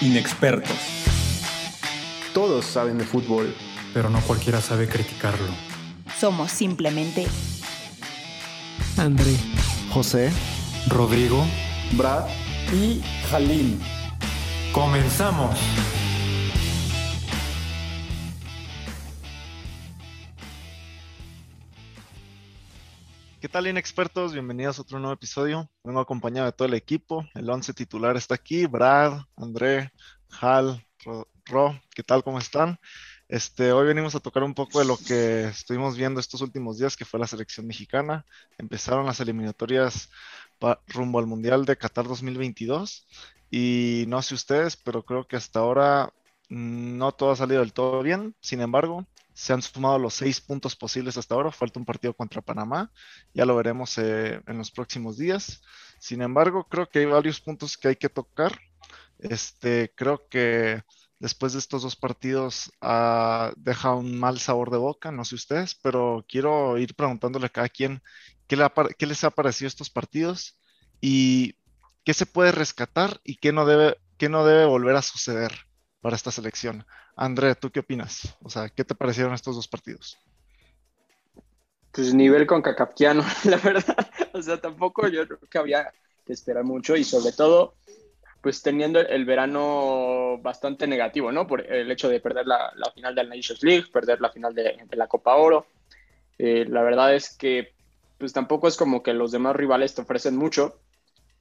Inexpertos. Todos saben de fútbol, pero no cualquiera sabe criticarlo. Somos simplemente André, José, Rodrigo Brad y Jalín. Comenzamos. ¿Qué tal, inexpertos? Bienvenidos a otro nuevo episodio. Vengo acompañado de todo el equipo. El 11 titular está aquí. Brad, André, Hal, Ro, ¿qué tal? ¿Cómo están? Este, hoy venimos a tocar un poco de lo que estuvimos viendo estos últimos días, que fue la selección mexicana. Empezaron las eliminatorias rumbo al Mundial de Qatar 2022. Y no sé ustedes, pero creo que hasta ahora mm, no todo ha salido del todo bien. Sin embargo, se han sumado los seis puntos posibles hasta ahora. Falta un partido contra Panamá. Ya lo veremos eh, en los próximos días. Sin embargo, creo que hay varios puntos que hay que tocar. Este, creo que después de estos dos partidos uh, deja un mal sabor de boca, no sé ustedes, pero quiero ir preguntándole a cada quien qué, le qué les ha parecido estos partidos y qué se puede rescatar y qué no debe, qué no debe volver a suceder para esta selección. André, ¿tú qué opinas? O sea, ¿qué te parecieron estos dos partidos? Pues nivel con Cacapquiano, la verdad. O sea, tampoco yo creo que había que esperar mucho y sobre todo, pues teniendo el verano bastante negativo, ¿no? Por el hecho de perder la, final de la Nations League, perder la final de, la Copa Oro. Eh, la verdad es que, pues tampoco es como que los demás rivales te ofrecen mucho.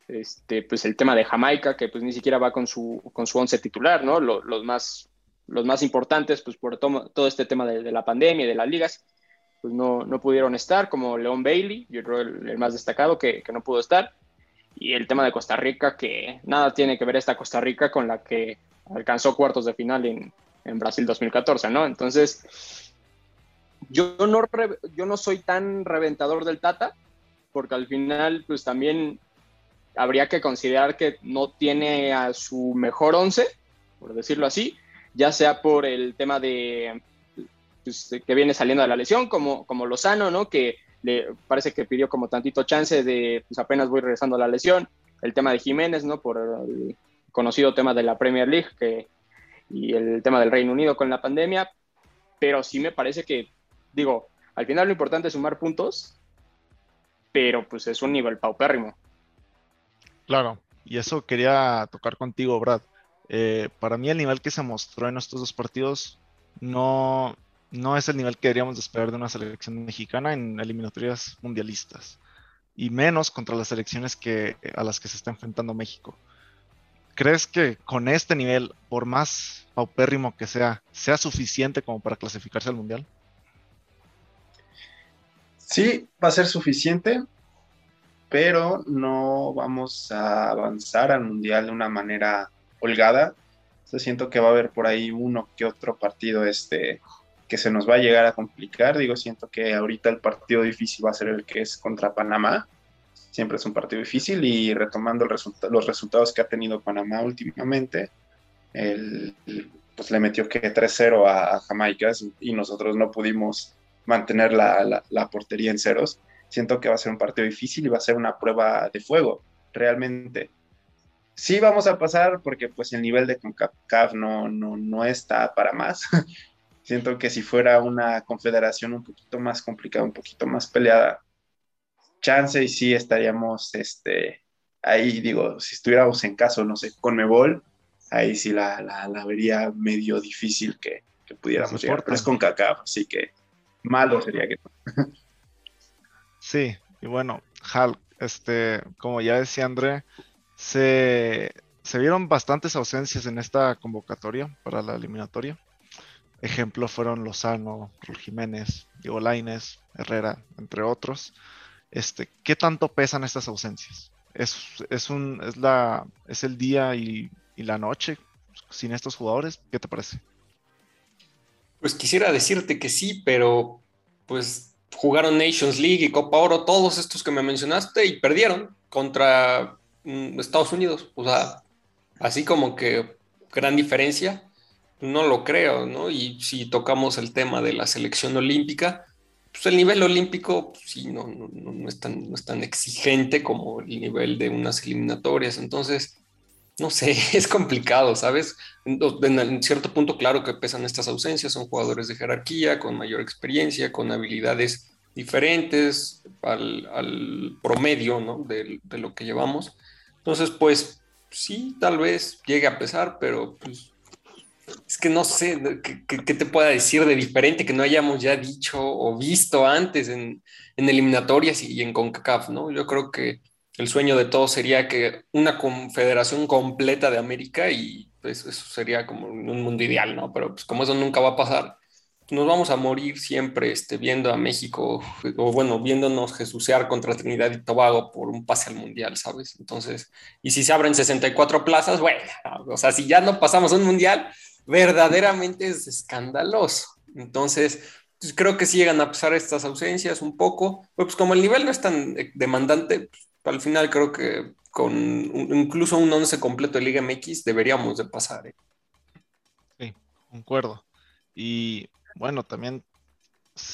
Este, pues el tema de Jamaica, que pues ni siquiera va con su, con su once titular, ¿no? los más los más importantes, pues por todo este tema de, la pandemia y de las ligas, pues no, no pudieron estar, como León Bailey, yo creo el, más destacado que, que, no pudo estar, y el tema de Costa Rica, que nada tiene que ver esta Costa Rica con la que alcanzó cuartos de final en, en Brasil 2014, ¿no? Entonces, yo no, yo no soy tan reventador del Tata, porque al final, pues también habría que considerar que no tiene a su mejor once, por decirlo así, ya sea por el tema de pues, que viene saliendo de la lesión, como, como Lozano, ¿no? Que le parece que pidió como tantito chance de, pues apenas voy regresando a la lesión. El tema de Jiménez, ¿no? Por el conocido tema de la Premier League que, y el tema del Reino Unido con la pandemia. Pero sí me parece que, digo, al final lo importante es sumar puntos, pero pues es un nivel paupérrimo. Claro, y eso quería tocar contigo, Brad. Eh, para mí el nivel que se mostró en estos dos partidos no, no es el nivel que deberíamos de esperar de una selección mexicana en eliminatorias mundialistas y menos contra las selecciones que, a las que se está enfrentando México. ¿Crees que con este nivel, por más paupérrimo que sea, sea suficiente como para clasificarse al mundial? Sí, va a ser suficiente, pero no vamos a avanzar al mundial de una manera holgada. siento que va a haber por ahí uno que otro partido este, que se nos va a llegar a complicar. Digo, siento que ahorita el partido difícil va a ser el que es contra Panamá. Siempre es un partido difícil y retomando los resultados que ha tenido Panamá últimamente, pues le metió que 3-0 a, Jamaica y nosotros no pudimos mantener la, la portería en ceros. Siento que va a ser un partido difícil y va a ser una prueba de fuego, realmente. Sí vamos a pasar porque pues el nivel de CONCACAF no, no, no está para más. Siento que si fuera una confederación un poquito más complicada, un poquito más peleada, chance y sí estaríamos este, ahí, digo, si estuviéramos en caso, no sé, con Mebol, ahí sí la, la, vería medio difícil que, que pudiéramos llegar, pero es con CACAF, así que malo sería que Sí, y bueno, Hal, este, como ya decía André, se, vieron bastantes ausencias en esta convocatoria para la eliminatoria. Ejemplo fueron Lozano, Jiménez, Diego Lainez, Herrera, entre otros. Este, ¿Qué tanto pesan estas ausencias? ¿Es, es, un, es, la, es el día y, y la noche sin estos jugadores? ¿Qué te parece? Pues quisiera decirte que sí, pero pues jugaron Nations League y Copa Oro, todos estos que me mencionaste y perdieron contra Mm, Estados Unidos. O sea, así como que gran diferencia, no lo creo, ¿no? Y si tocamos el tema de la selección olímpica, pues el nivel olímpico, pues sí, no, no, no, es tan, no es tan exigente como el nivel de unas eliminatorias. Entonces, no sé, es complicado, ¿sabes? En, cierto punto, claro que pesan estas ausencias, son jugadores de jerarquía, con mayor experiencia, con habilidades diferentes al, promedio, ¿no? De, lo que llevamos. Entonces, pues sí, tal vez llegue a pesar, pero pues es que no sé qué, te pueda decir de diferente que no hayamos ya dicho o visto antes en eliminatorias y, en CONCACAF, ¿no? Yo creo que el sueño de todos sería que una confederación completa de América y pues eso sería como un mundo ideal, ¿no? Pero pues como eso nunca va a pasar, nos vamos a morir siempre este, viendo a México, o bueno, viéndonos jesucear contra Trinidad y Tobago por un pase al Mundial, ¿sabes? Entonces, y si se abren 64 plazas, bueno, o sea, si ya no pasamos un Mundial, verdaderamente es escandaloso. Entonces, pues, creo que sí llegan a pasar estas ausencias un poco, pues como el nivel no es tan demandante, pues, al final creo que con incluso un 11 completo de Liga MX deberíamos de pasar. ¿eh? Sí, concuerdo. Y bueno, también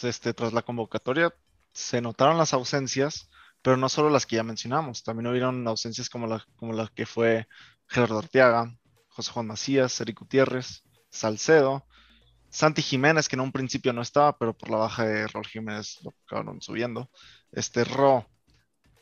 este, tras la convocatoria se notaron las ausencias, pero no solo las que ya mencionamos, también hubieron ausencias como la, como que fue Gerardo Arteaga, José Juan Macías, Eric Gutiérrez, Salcedo, Santi Jiménez, que en un principio no estaba, pero por la baja de Rol Jiménez lo acabaron subiendo. Este Ro,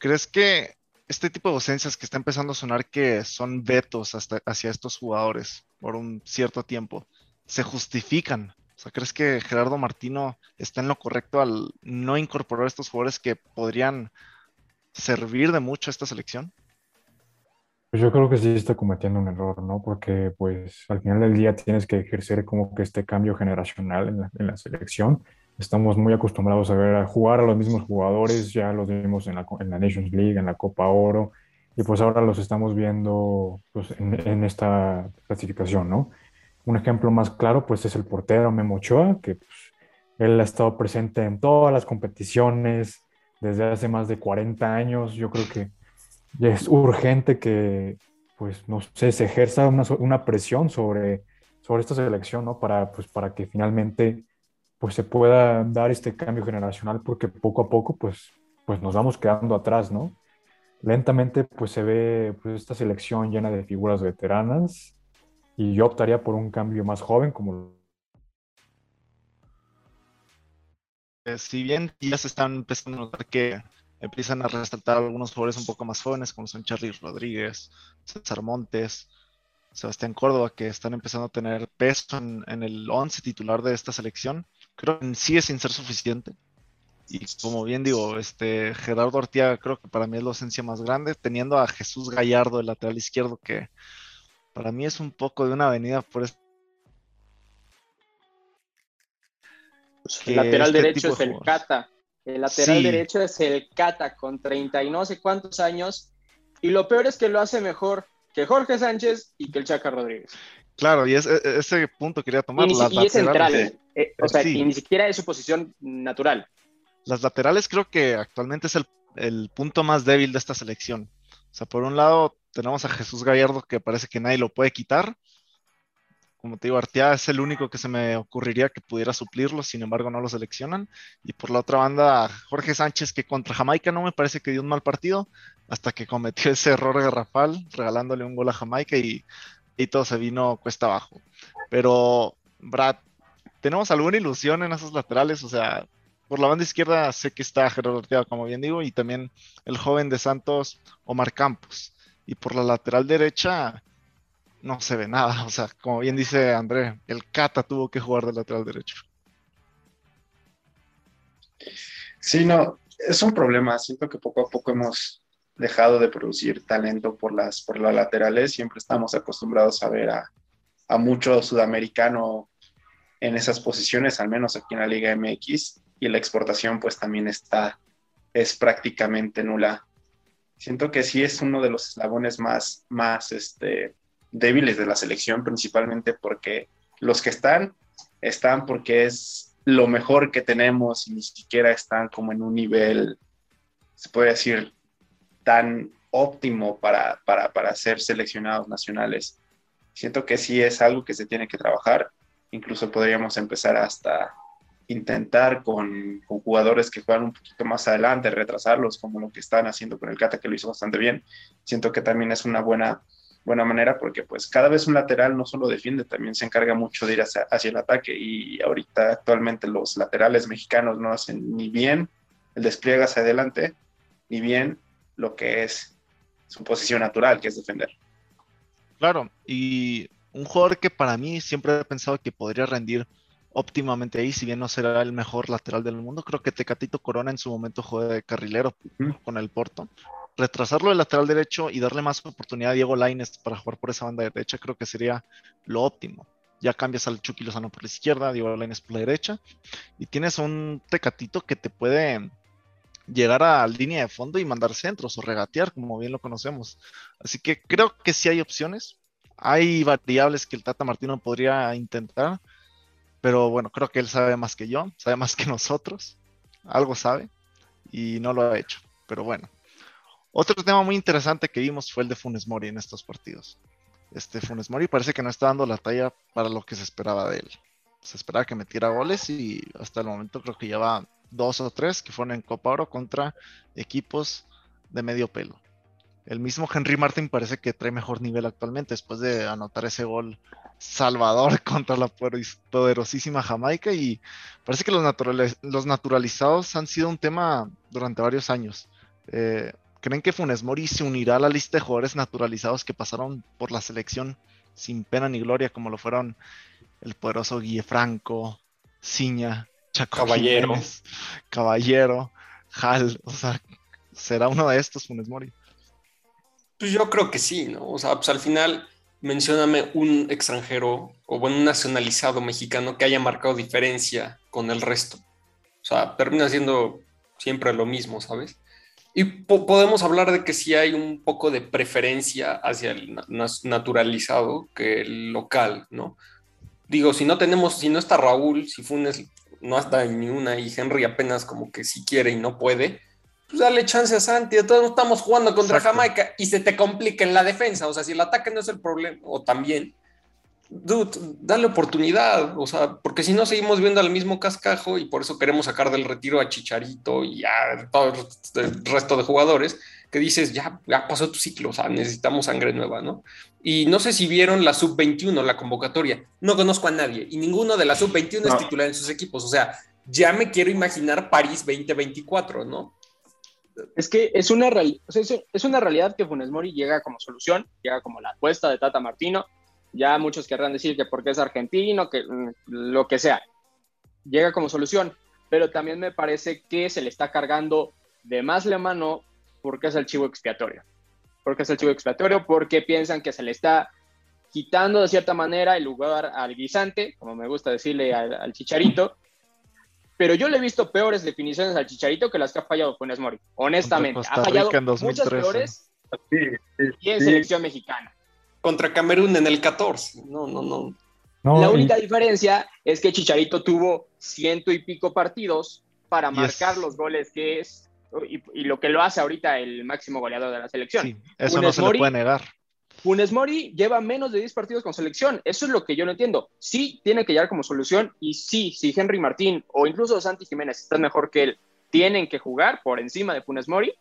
¿crees que este tipo de ausencias que está empezando a sonar que son vetos hasta, hacia estos jugadores por un cierto tiempo, se justifican? O sea, ¿crees que Gerardo Martino está en lo correcto al no incorporar estos jugadores que podrían servir de mucho a esta selección? Pues yo creo que sí está cometiendo un error, ¿no? Porque pues al final del día tienes que ejercer como que este cambio generacional en la, en la selección. Estamos muy acostumbrados a ver a jugar a los mismos jugadores, ya los vimos en la, en la Nations League, en la Copa Oro, y pues ahora los estamos viendo pues, en, en, esta clasificación, ¿no? Un ejemplo más claro pues es el portero Memo Ochoa, que pues, él ha estado presente en todas las competiciones desde hace más de 40 años. Yo creo que es urgente que, pues, no sé, se ejerza una, una presión sobre, sobre esta selección, ¿no? Para, pues, para que finalmente, pues, se pueda dar este cambio generacional, porque poco a poco, pues, pues nos vamos quedando atrás, ¿no? Lentamente, pues, se ve pues, esta selección llena de figuras veteranas, y yo optaría por un cambio más joven, como eh, si bien ya se están empezando a notar que empiezan a resaltar algunos jugadores un poco más jóvenes, como son Charlie Rodríguez, César Montes, Sebastián Córdoba, que están empezando a tener peso en, el 11 titular de esta selección. Creo que sigue sin ser suficiente. Y como bien digo, este Gerardo Ortiaga creo que para mí es la ausencia más grande, teniendo a Jesús Gallardo, el lateral izquierdo, que para mí es un poco de una avenida por este el lateral este derecho es el Cata. El lateral derecho es el Cata con 30 y no sé cuántos años. Y lo peor es que lo hace mejor que Jorge Sánchez y que el Chaca Rodríguez. Claro, y e, ese punto quería tomar. Y, y es central, eh, o sea, y ni siquiera es su posición natural. Las laterales creo que actualmente es el, el, punto más débil de esta selección. O sea, por un lado tenemos a Jesús Gallardo que parece que nadie lo puede quitar, como te digo, Artea es el único que se me ocurriría que pudiera suplirlo, sin embargo no lo seleccionan. Y por la otra banda, Jorge Sánchez, que contra Jamaica no me parece que dio un mal partido, hasta que cometió ese error garrafal, regalándole un gol a Jamaica y, y todo se vino cuesta abajo. Pero, Brad, ¿tenemos alguna ilusión en esos laterales? O sea, por la banda izquierda sé que está Gerardo Ortega, como bien digo, y también el joven de Santos, Omar Campos. Y por la lateral derecha, no se ve nada. O sea, como bien dice André, el Cata tuvo que jugar de lateral derecho. Sí, no, es un problema. Siento que poco a poco hemos dejado de producir talento por las, por las laterales. Siempre estamos acostumbrados a ver a, a mucho sudamericano en esas posiciones, al menos aquí en la Liga MX, y la exportación pues también está, es prácticamente nula. Siento que sí es uno de los eslabones más, más este, débiles de la selección, principalmente porque los que están, están porque es lo mejor que tenemos y ni siquiera están como en un nivel, se puede decir, tan óptimo para, para, para ser seleccionados nacionales. Siento que sí es algo que se tiene que trabajar. Incluso podríamos empezar hasta intentar con, con, jugadores que juegan un poquito más adelante, retrasarlos, como lo que están haciendo con el Cata, que lo hizo bastante bien. Siento que también es una buena buena manera porque pues cada vez un lateral no solo defiende, también se encarga mucho de ir hacia, hacia el ataque y ahorita actualmente los laterales mexicanos no hacen ni bien el despliegue hacia adelante, ni bien lo que es su posición natural, que es defender. Claro, y un jugador que para mí siempre he pensado que podría rendir óptimamente ahí, si bien no será el mejor lateral del mundo, creo que Tecatito Corona en su momento juega de carrilero con el Porto. Retrasarlo del lateral derecho y darle más oportunidad a Diego Laines para jugar por esa banda derecha, creo que sería lo óptimo. Ya cambias al Chucky Lozano por la izquierda, Diego Laines por la derecha, y tienes un Tecatito que te puede llegar a línea de fondo y mandar centros o regatear, como bien lo conocemos. Así que creo que sí hay opciones. Hay variables que el Tata Martino podría intentar, pero bueno, creo que él sabe más que yo, sabe más que nosotros, algo sabe y no lo ha hecho. Pero bueno, otro tema muy interesante que vimos fue el de Funes Mori en estos partidos. Este Funes Mori parece que no está dando la talla para lo que se esperaba de él. Se esperaba que metiera goles y hasta el momento creo que lleva dos o tres que fueron en Copa Oro contra equipos de medio pelo. El mismo Henry Martin parece que trae mejor nivel actualmente después de anotar ese gol salvador contra la poderosísima Jamaica y parece que los, los naturalizados han sido un tema durante varios años. Eh, ¿Creen que Funes Mori se unirá a la lista de jugadores naturalizados que pasaron por la selección sin pena ni gloria como lo fueron el poderoso Guille Franco, Ciña, Chaco Caballero. Caballero, Hal, o sea, ¿será uno de estos Funes Mori? Pues yo creo que sí, ¿no? O sea, pues al final mencióname un extranjero o bueno, un nacionalizado mexicano que haya marcado diferencia con el resto. O sea, termina siendo siempre lo mismo, ¿sabes? Y podemos hablar de que sí hay un poco de preferencia hacia el naturalizado que el local, ¿no? Digo, si no tenemos, si no está Raúl, si Funes no hasta ni una y Henry apenas como que si quiere y no puede, pues dale chance a Santi. Todos estamos jugando contra Jamaica y se te complica en la defensa. O sea, si el ataque no es el problema, o también, dude, dale oportunidad. O sea, porque si no seguimos viendo al mismo cascajo y por eso queremos sacar del retiro a Chicharito y a todo el resto de jugadores que dices, ya, ya pasó tu ciclo, o sea, necesitamos sangre nueva, ¿no? Y no sé si vieron la sub-21, la convocatoria. No conozco a nadie y ninguno de la sub-21 es titular en sus equipos. O sea, ya me quiero imaginar París 2024, ¿no? Es que es una, realidad que Funes Mori llega como solución, llega como la apuesta de Tata Martino. Ya muchos querrán decir que porque es argentino, que mm, lo que sea. Llega como solución, pero también me parece que se le está cargando de más la mano porque es el chivo expiatorio. Porque es el chivo expiatorio, porque piensan que se le está quitando de cierta manera el lugar al guisante, como me gusta decirle al, chicharito. Pero yo le he visto peores definiciones al chicharito que las que ha fallado Funes Mori. Honestamente, ha fallado muchas peores y en selección mexicana. Contra Camerún en el 14. No, no, no. la única diferencia es que Chicharito tuvo ciento y pico partidos para marcar los goles que es y, lo que lo hace ahorita el máximo goleador de la selección. Sí, eso no se le puede negar. Funes Mori lleva menos de 10 partidos con selección. Eso es lo que yo no entiendo. Sí, tiene que llegar como solución. Y sí, si Henry Martín o incluso Santi Jiménez están mejor que él, tienen que jugar por encima de Funes Mori.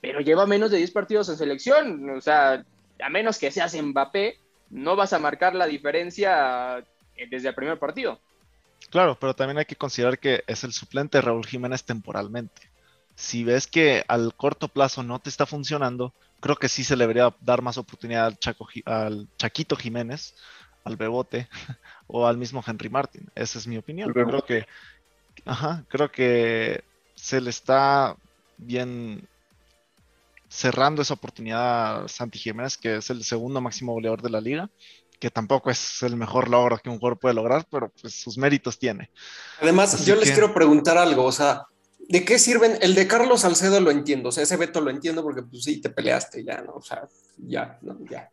Pero lleva menos de 10 partidos en selección. O sea, a menos que seas Mbappé, no vas a marcar la diferencia eh, desde el primer partido. Claro, pero también hay que considerar que es el suplente Raúl Jiménez temporalmente si ves que al corto plazo no te está funcionando, creo que sí se le debería dar más oportunidad al, Chaco, al Chaquito Jiménez, al Bebote o al mismo Henry Martin. Esa es mi opinión. Creo que, ajá, creo que se le está bien cerrando esa oportunidad a Santi Jiménez, que es el segundo máximo goleador de la liga, que tampoco es el mejor logro que un jugador puede lograr, pero pues sus méritos tiene. Además, yo les quiero preguntar algo, o sea, ¿de qué sirven? El de Carlos Salcedo lo entiendo, o sea, ese veto lo entiendo porque pues sí, te peleaste ya, ¿no? O sea, ya, no, ya.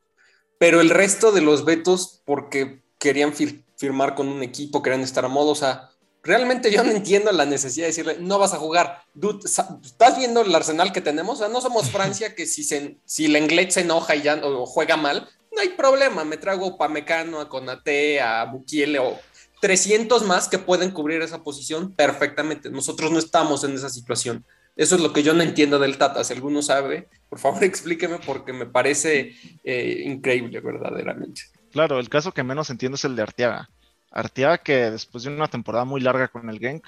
Pero el resto de los vetos, porque querían firmar con un equipo, querían estar a modo, o sea, realmente yo no entiendo la necesidad de decirle, no vas a jugar. Dude, ¿estás viendo el arsenal que tenemos? O sea, no somos Francia que si, se, si el inglés se enoja y ya o juega mal, no hay problema, me trago a Mecano, a Conate, a Bukiele o 300 más que pueden cubrir esa posición perfectamente. Nosotros no estamos en esa situación. Eso es lo que yo no entiendo del Tata. Si alguno sabe, por favor explíqueme porque me parece eh, increíble verdaderamente. Claro, el caso que menos entiendo es el de Arteaga. Arteaga que después de una temporada muy larga con el Genk,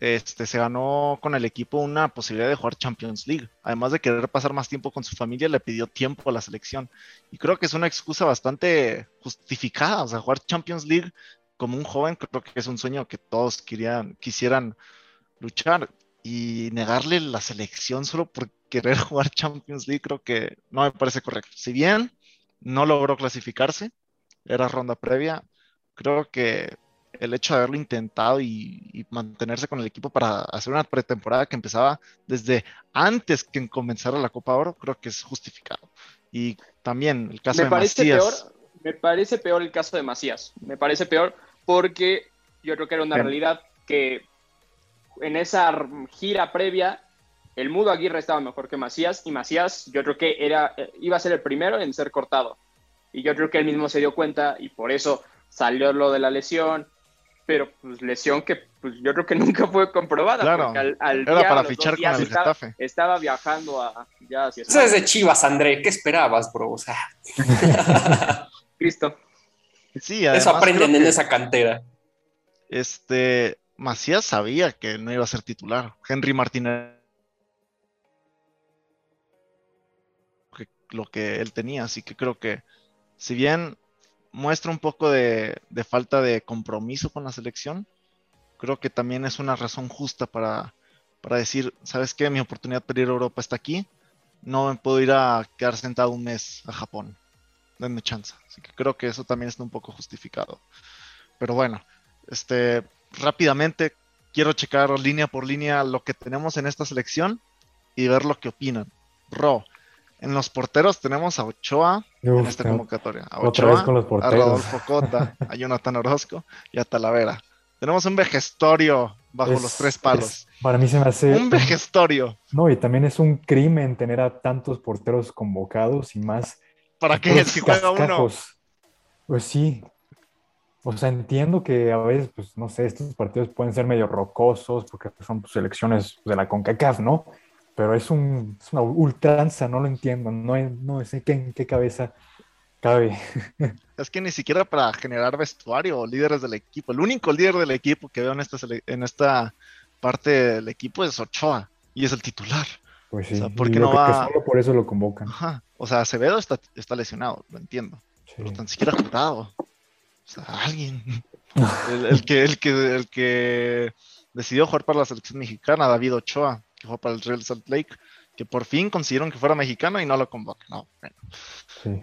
este, se ganó con el equipo una posibilidad de jugar Champions League. Además de querer pasar más tiempo con su familia, le pidió tiempo a la selección. Y creo que es una excusa bastante justificada. O sea, jugar Champions League como un joven, creo que es un sueño que todos querían, quisieran luchar. Y negarle la selección solo por querer jugar Champions League, creo que no me parece correcto. Si bien no logró clasificarse, era ronda previa, creo que el hecho de haberlo intentado y, mantenerse con el equipo para hacer una pretemporada que empezaba desde antes que comenzara la Copa Oro, creo que es justificado. Y también el caso me de parece Macías. Peor, me parece peor el caso de Macías. Me parece peor porque yo creo que era una realidad que en esa gira previa el Mudo Aguirre estaba mejor que Macías y Macías yo creo que era, eh, iba a ser el primero en ser cortado. Y yo creo que él mismo se dio cuenta y por eso salió lo de la lesión, pero pues lesión que pues yo creo que nunca fue comprobada. Claro, era para fichar con el estaba, Estaba viajando a ya hacia Eso es de Chivas, André, ¿qué esperabas, bro? O sea. Cristo. Sí, Eso aprenden en esa cantera. Este, Macías sabía que no iba a ser titular. Henry Martínez lo que él tenía, así que creo que si bien muestra un poco de, falta de compromiso con la selección, creo que también es una razón justa para, decir, ¿sabes qué? Mi oportunidad para ir a Europa está aquí, no me puedo ir a quedar sentado un mes a Japón, denme chance. Así que creo que eso también está un poco justificado. Pero bueno, este, rápidamente quiero checar línea por línea lo que tenemos en esta selección y ver lo que opinan. Ro, en los porteros tenemos a Ochoa en esta convocatoria. A Ochoa, a Rodolfo Cota, a Jonathan Orozco y a Talavera. Tenemos un vejestorio bajo los tres palos. para mí se me hace... Un vejestorio. No, y también es un crimen tener a tantos porteros convocados y más... ¿Para qué? Si juega uno. Pues sí. O sea, entiendo que a veces, pues no sé, estos partidos pueden ser medio rocosos porque son pues, selecciones de la CONCACAF, ¿no? pero es, un, es una ultranza, no lo entiendo, no, no sé qué, en qué cabeza cabe. Es que ni siquiera para generar vestuario o líderes del equipo, el único líder del equipo que veo en esta, en esta parte del equipo es Ochoa y es el titular. Pues sí, porque no va... solo por eso lo convocan. Ajá. O sea, Acevedo está, está lesionado, lo entiendo, pero tan siquiera jurado. O sea, alguien. el, que, el, que, el que decidió jugar para la selección mexicana, David Ochoa, que fue para el Real Salt Lake, que por fin consiguieron que fuera mexicano y no lo convocan. No,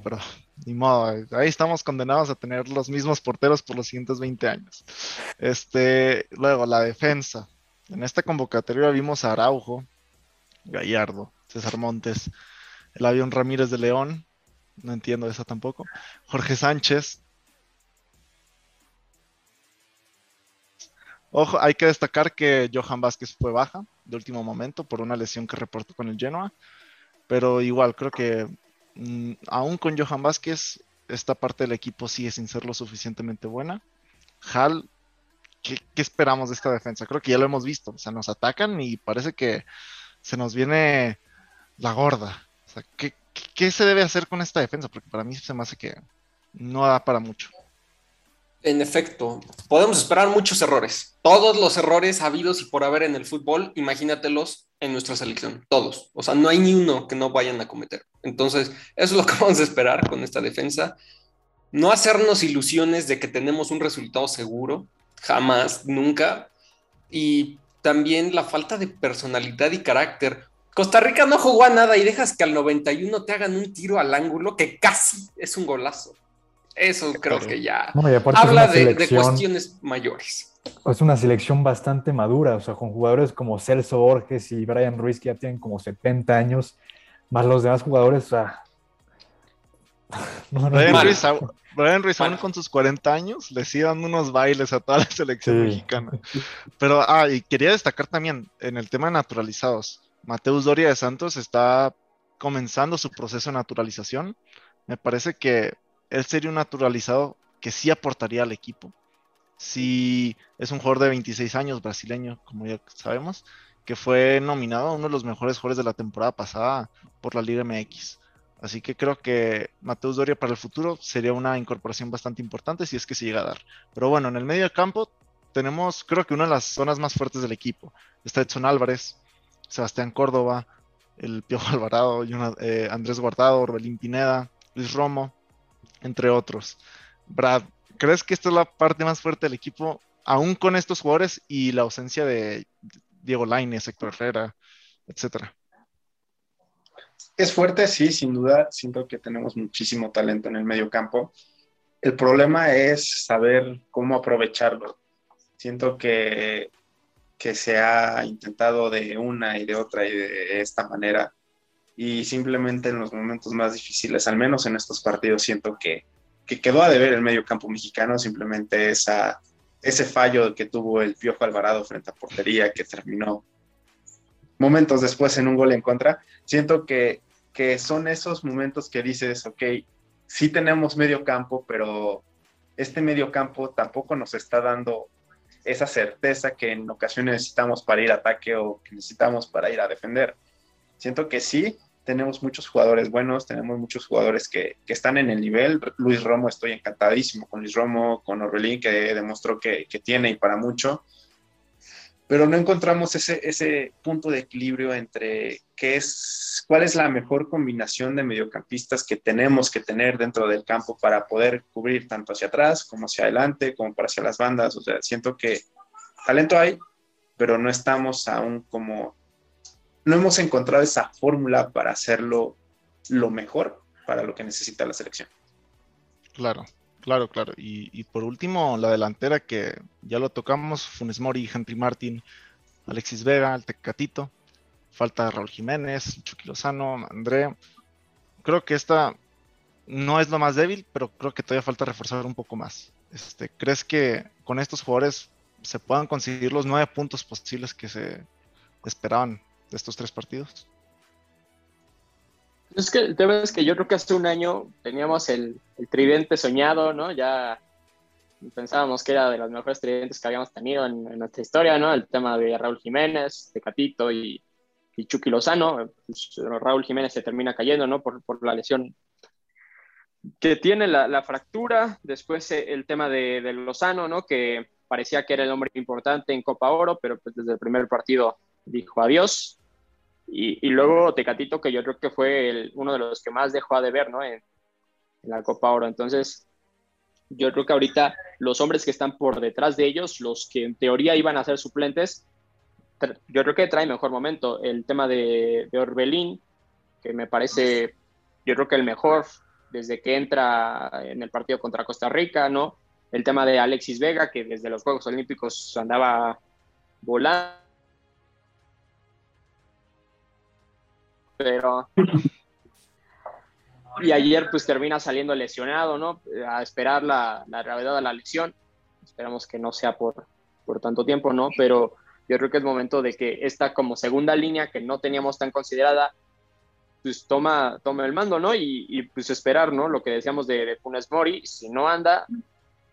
Pero ni modo, ahí estamos condenados a tener los mismos porteros por los siguientes 20 años. Este, luego, la defensa. En esta convocatoria vimos a Araujo, Gallardo, César Montes, el avión Ramírez de León, no entiendo eso tampoco, Jorge Sánchez, Ojo, hay que destacar que Johan Vázquez fue baja de último momento por una lesión que reportó con el Genoa, pero igual creo que mm, aún con Johan Vázquez, esta parte del equipo sigue sin ser lo suficientemente buena. Hal, ¿qué, esperamos de esta defensa? Creo que ya lo hemos visto, o sea, nos atacan y parece que se nos viene la gorda. O sea, ¿qué, ¿qué se debe hacer con esta defensa? Porque para mí se me hace que no da para mucho en efecto, podemos esperar muchos errores. Todos los errores habidos y por haber en el fútbol, imagínatelos en nuestra selección. Todos. O sea, no hay ni uno que no vayan a cometer. Entonces, eso es lo que vamos a esperar con esta defensa. No hacernos ilusiones de que tenemos un resultado seguro. Jamás, nunca. Y también la falta de personalidad y carácter. Costa Rica no jugó a nada y dejas que al 91 te hagan un tiro al ángulo que casi es un golazo. Eso creo que ya habla de, cuestiones mayores. Es una selección bastante madura, o sea, con jugadores como Celso Borges y Brian Ruiz que ya tienen como 70 años, más los demás jugadores, o sea... Brian, Ruiz, aún con sus 40 años, le sigue dando unos bailes a toda la selección mexicana. Pero, ah, y quería destacar también en el tema de naturalizados. Mateus Doria de Santos está comenzando su proceso de naturalización. Me parece que él sería un naturalizado que sí aportaría al equipo. Si es un jugador de 26 años, brasileño, como ya sabemos, que fue nominado a uno de los mejores jugadores de la temporada pasada por la Liga MX. Así que creo que Mateus Doria para el futuro sería una incorporación bastante importante si es que se llega a dar. Pero bueno, en el medio campo tenemos creo que una de las zonas más fuertes del equipo. Está Edson Álvarez, Sebastián Córdoba, el Piojo Alvarado, eh, Andrés Guardado, Orbelín Pineda, Luis Romo, entre otros. Brad, ¿crees que esta es la parte más fuerte del equipo, aún con estos jugadores y la ausencia de Diego Lainez, Héctor Herrera, etcétera? Es fuerte, sí, sin duda. Siento que tenemos muchísimo talento en el medio campo. El problema es saber cómo aprovecharlo. Siento que, que se ha intentado de una y de otra y de esta manera. Y simplemente en los momentos más difíciles, al menos en estos partidos, siento que, que quedó a deber el medio campo mexicano. Simplemente esa, ese fallo que tuvo el Piojo Alvarado frente a portería que terminó momentos después en un gol en contra, siento que, que son esos momentos que dices, ok, sí tenemos medio campo, pero este medio campo tampoco nos está dando esa certeza que en ocasiones necesitamos para ir a ataque o que necesitamos para ir a defender. Siento que sí, tenemos muchos jugadores buenos, tenemos muchos jugadores que, que están en el nivel. Luis Romo, estoy encantadísimo con Luis Romo, con Orbelín, que demostró que, que tiene y para mucho pero no encontramos ese, ese punto de equilibrio entre qué es, cuál es la mejor combinación de mediocampistas que tenemos que tener dentro del campo para poder cubrir tanto hacia atrás como hacia adelante, como para hacia las bandas. O sea, siento que talento hay, pero no estamos aún como, no hemos encontrado esa fórmula para hacerlo lo mejor para lo que necesita la selección. Claro, Claro, claro. Y, por último, la delantera que ya lo tocamos, Funes Mori, Henry Martin, Alexis Vega, el Tecatito. Falta Raúl Jiménez, Chucky Lozano, André. Creo que esta no es lo más débil, pero creo que todavía falta reforzar un poco más. Este, ¿Crees que con estos jugadores se puedan conseguir los nueve puntos posibles que se esperaban de estos tres partidos? Es que el tema es que yo creo que hace un año teníamos el, tridente soñado, ¿no? Ya pensábamos que era de los mejores tridentes que habíamos tenido en, nuestra historia, ¿no? El tema de Raúl Jiménez, de Catito y, y Chucky Lozano. Pues, Raúl Jiménez se termina cayendo, ¿no? Por, por la lesión que tiene la, la fractura. Después eh, el tema de, de, Lozano, ¿no? Que parecía que era el hombre importante en Copa Oro, pero pues desde el primer partido dijo adiós. Y, luego Tecatito, que yo creo que fue uno de los que más dejó de ver, ¿no? En, la Copa Oro. Entonces, yo creo que ahorita los hombres que están por detrás de ellos, los que en teoría iban a ser suplentes, yo creo que trae mejor momento. El tema de, de Orbelín, que me parece, yo creo que el mejor desde que entra en el partido contra Costa Rica, ¿no? El tema de Alexis Vega, que desde los Juegos Olímpicos andaba volando pero... Y ayer pues termina saliendo lesionado, ¿no? A esperar la, la gravedad de la lesión. Esperamos que no sea por, por tanto tiempo, ¿no? Pero yo creo que es momento de que esta como segunda línea que no teníamos tan considerada, pues toma, toma el mando, ¿no? Y, pues esperar, ¿no? Lo que decíamos de, de Funes Mori, si no anda,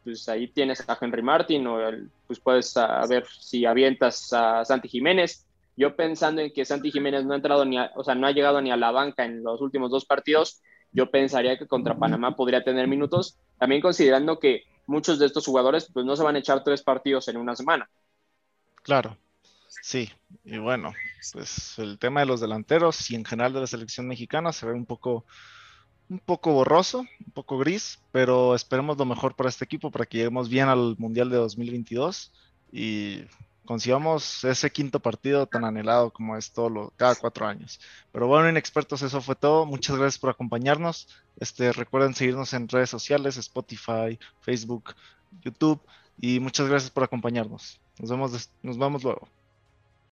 pues ahí tienes a Henry Martin o pues puedes ver si avientas a Santi Jiménez yo pensando en que Santi Jiménez no ha entrado ni, o sea, no ha llegado ni a la banca en los últimos dos partidos, yo pensaría que contra Panamá podría tener minutos, también considerando que muchos de estos jugadores pues no se van a echar tres partidos en una semana. Claro, sí, y bueno, pues el tema de los delanteros y en general de la selección mexicana se ve un poco un poco borroso, un poco gris, pero esperemos lo mejor para este equipo para que lleguemos bien al Mundial de 2022 y consigamos ese quinto partido tan anhelado como es todo lo, cada cuatro años. Pero bueno, inexpertos, eso fue todo. Muchas gracias por acompañarnos. Este, recuerden seguirnos en redes sociales, Spotify, Facebook, YouTube. Y muchas gracias por acompañarnos. Nos vemos, nos vemos luego.